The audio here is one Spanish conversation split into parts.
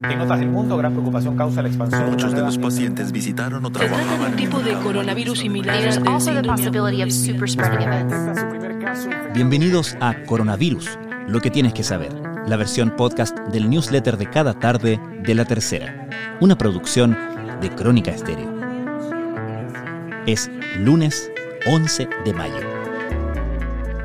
En otras del mundo, gran preocupación causa la expansión. Muchos de los pacientes visitaron o Se trata de un tipo de coronavirus similar caso. Bienvenidos a Coronavirus, lo que tienes que saber, la versión podcast del newsletter de cada tarde de La Tercera, una producción de Crónica Estéreo. Es lunes 11 de mayo.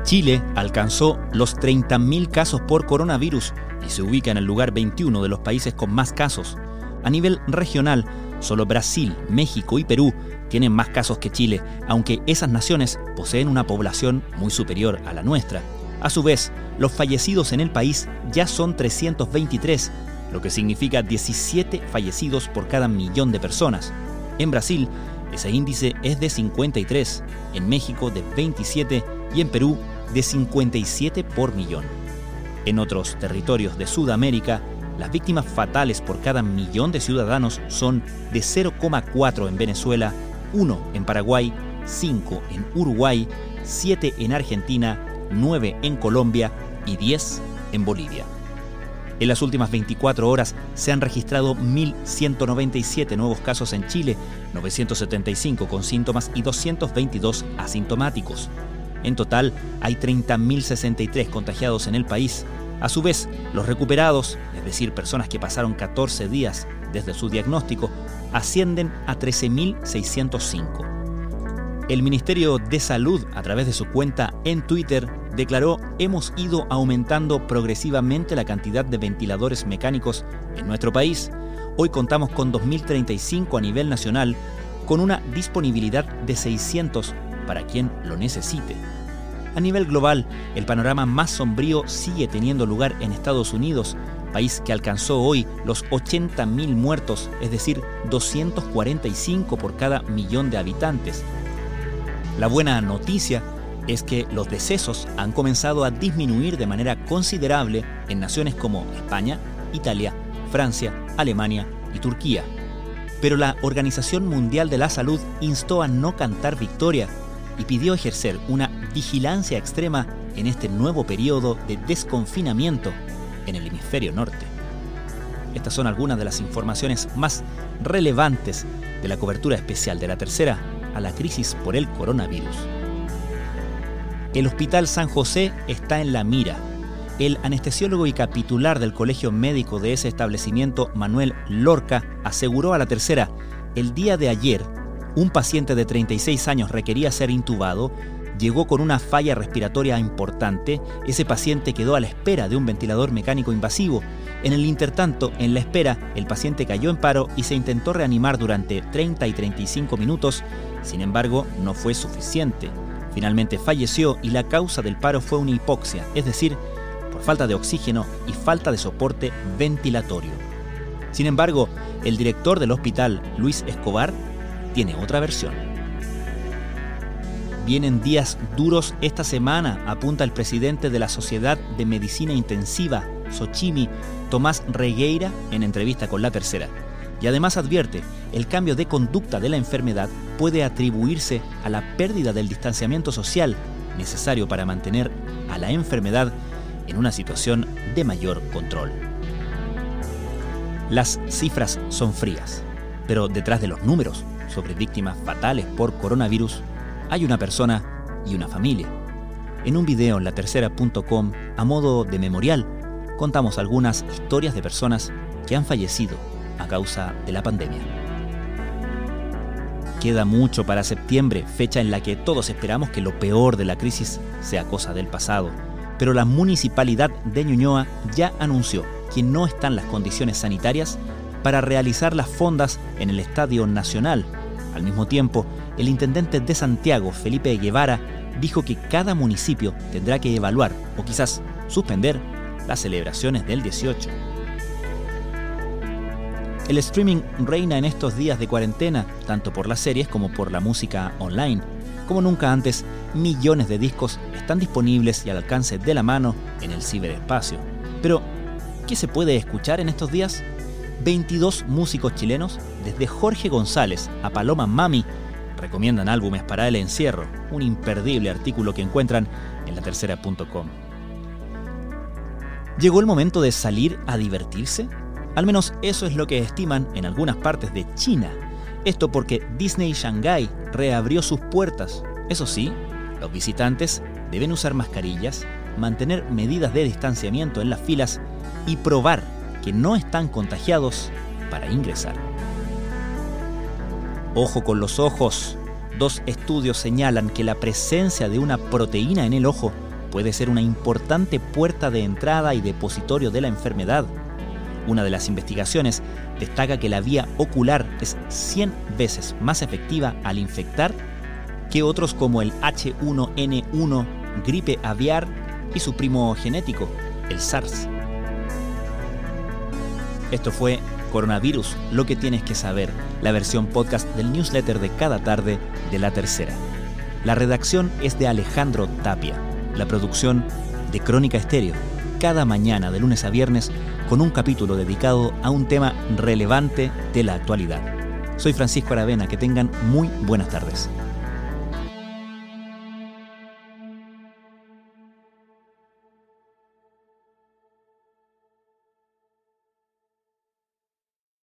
Chile alcanzó los 30.000 casos por coronavirus y se ubica en el lugar 21 de los países con más casos. A nivel regional, solo Brasil, México y Perú tienen más casos que Chile, aunque esas naciones poseen una población muy superior a la nuestra. A su vez, los fallecidos en el país ya son 323, lo que significa 17 fallecidos por cada millón de personas. En Brasil, ese índice es de 53, en México de 27 y en Perú de 57 por millón. En otros territorios de Sudamérica, las víctimas fatales por cada millón de ciudadanos son de 0,4 en Venezuela, 1 en Paraguay, 5 en Uruguay, 7 en Argentina, 9 en Colombia y 10 en Bolivia. En las últimas 24 horas se han registrado 1.197 nuevos casos en Chile, 975 con síntomas y 222 asintomáticos. En total, hay 30.063 contagiados en el país. A su vez, los recuperados, es decir, personas que pasaron 14 días desde su diagnóstico, ascienden a 13.605. El Ministerio de Salud, a través de su cuenta en Twitter, declaró hemos ido aumentando progresivamente la cantidad de ventiladores mecánicos en nuestro país. Hoy contamos con 2.035 a nivel nacional, con una disponibilidad de 600 para quien lo necesite. A nivel global, el panorama más sombrío sigue teniendo lugar en Estados Unidos, país que alcanzó hoy los 80.000 muertos, es decir, 245 por cada millón de habitantes. La buena noticia es que los decesos han comenzado a disminuir de manera considerable en naciones como España, Italia, Francia, Alemania y Turquía. Pero la Organización Mundial de la Salud instó a no cantar victoria y pidió ejercer una vigilancia extrema en este nuevo periodo de desconfinamiento en el hemisferio norte. Estas son algunas de las informaciones más relevantes de la cobertura especial de la tercera a la crisis por el coronavirus. El Hospital San José está en la mira. El anestesiólogo y capitular del Colegio Médico de ese establecimiento, Manuel Lorca, aseguró a la tercera, el día de ayer, un paciente de 36 años requería ser intubado, llegó con una falla respiratoria importante, ese paciente quedó a la espera de un ventilador mecánico invasivo. En el intertanto, en la espera, el paciente cayó en paro y se intentó reanimar durante 30 y 35 minutos, sin embargo, no fue suficiente. Finalmente falleció y la causa del paro fue una hipoxia, es decir, por falta de oxígeno y falta de soporte ventilatorio. Sin embargo, el director del hospital, Luis Escobar, tiene otra versión. Vienen días duros esta semana, apunta el presidente de la Sociedad de Medicina Intensiva, Sochimi, Tomás Regueira, en entrevista con La Tercera. Y además advierte, el cambio de conducta de la enfermedad puede atribuirse a la pérdida del distanciamiento social necesario para mantener a la enfermedad en una situación de mayor control. Las cifras son frías, pero detrás de los números sobre víctimas fatales por coronavirus hay una persona y una familia. En un video en latercera.com, a modo de memorial, contamos algunas historias de personas que han fallecido a causa de la pandemia. Queda mucho para septiembre, fecha en la que todos esperamos que lo peor de la crisis sea cosa del pasado, pero la municipalidad de Ñuñoa ya anunció que no están las condiciones sanitarias para realizar las fondas en el Estadio Nacional. Al mismo tiempo, el intendente de Santiago, Felipe Guevara, dijo que cada municipio tendrá que evaluar o quizás suspender las celebraciones del 18. El streaming reina en estos días de cuarentena, tanto por las series como por la música online. Como nunca antes, millones de discos están disponibles y al alcance de la mano en el ciberespacio. Pero, ¿qué se puede escuchar en estos días? 22 músicos chilenos, desde Jorge González a Paloma Mami, recomiendan álbumes para el encierro, un imperdible artículo que encuentran en latercera.com. ¿Llegó el momento de salir a divertirse? Al menos eso es lo que estiman en algunas partes de China. Esto porque Disney Shanghai reabrió sus puertas. Eso sí, los visitantes deben usar mascarillas, mantener medidas de distanciamiento en las filas y probar que no están contagiados para ingresar. Ojo con los ojos. Dos estudios señalan que la presencia de una proteína en el ojo puede ser una importante puerta de entrada y depositorio de la enfermedad. Una de las investigaciones destaca que la vía ocular es 100 veces más efectiva al infectar que otros como el H1N1, gripe aviar y su primo genético, el SARS. Esto fue Coronavirus, lo que tienes que saber, la versión podcast del newsletter de cada tarde de la tercera. La redacción es de Alejandro Tapia, la producción de Crónica Estéreo, cada mañana de lunes a viernes con un capítulo dedicado a un tema relevante de la actualidad. Soy Francisco Aravena, que tengan muy buenas tardes.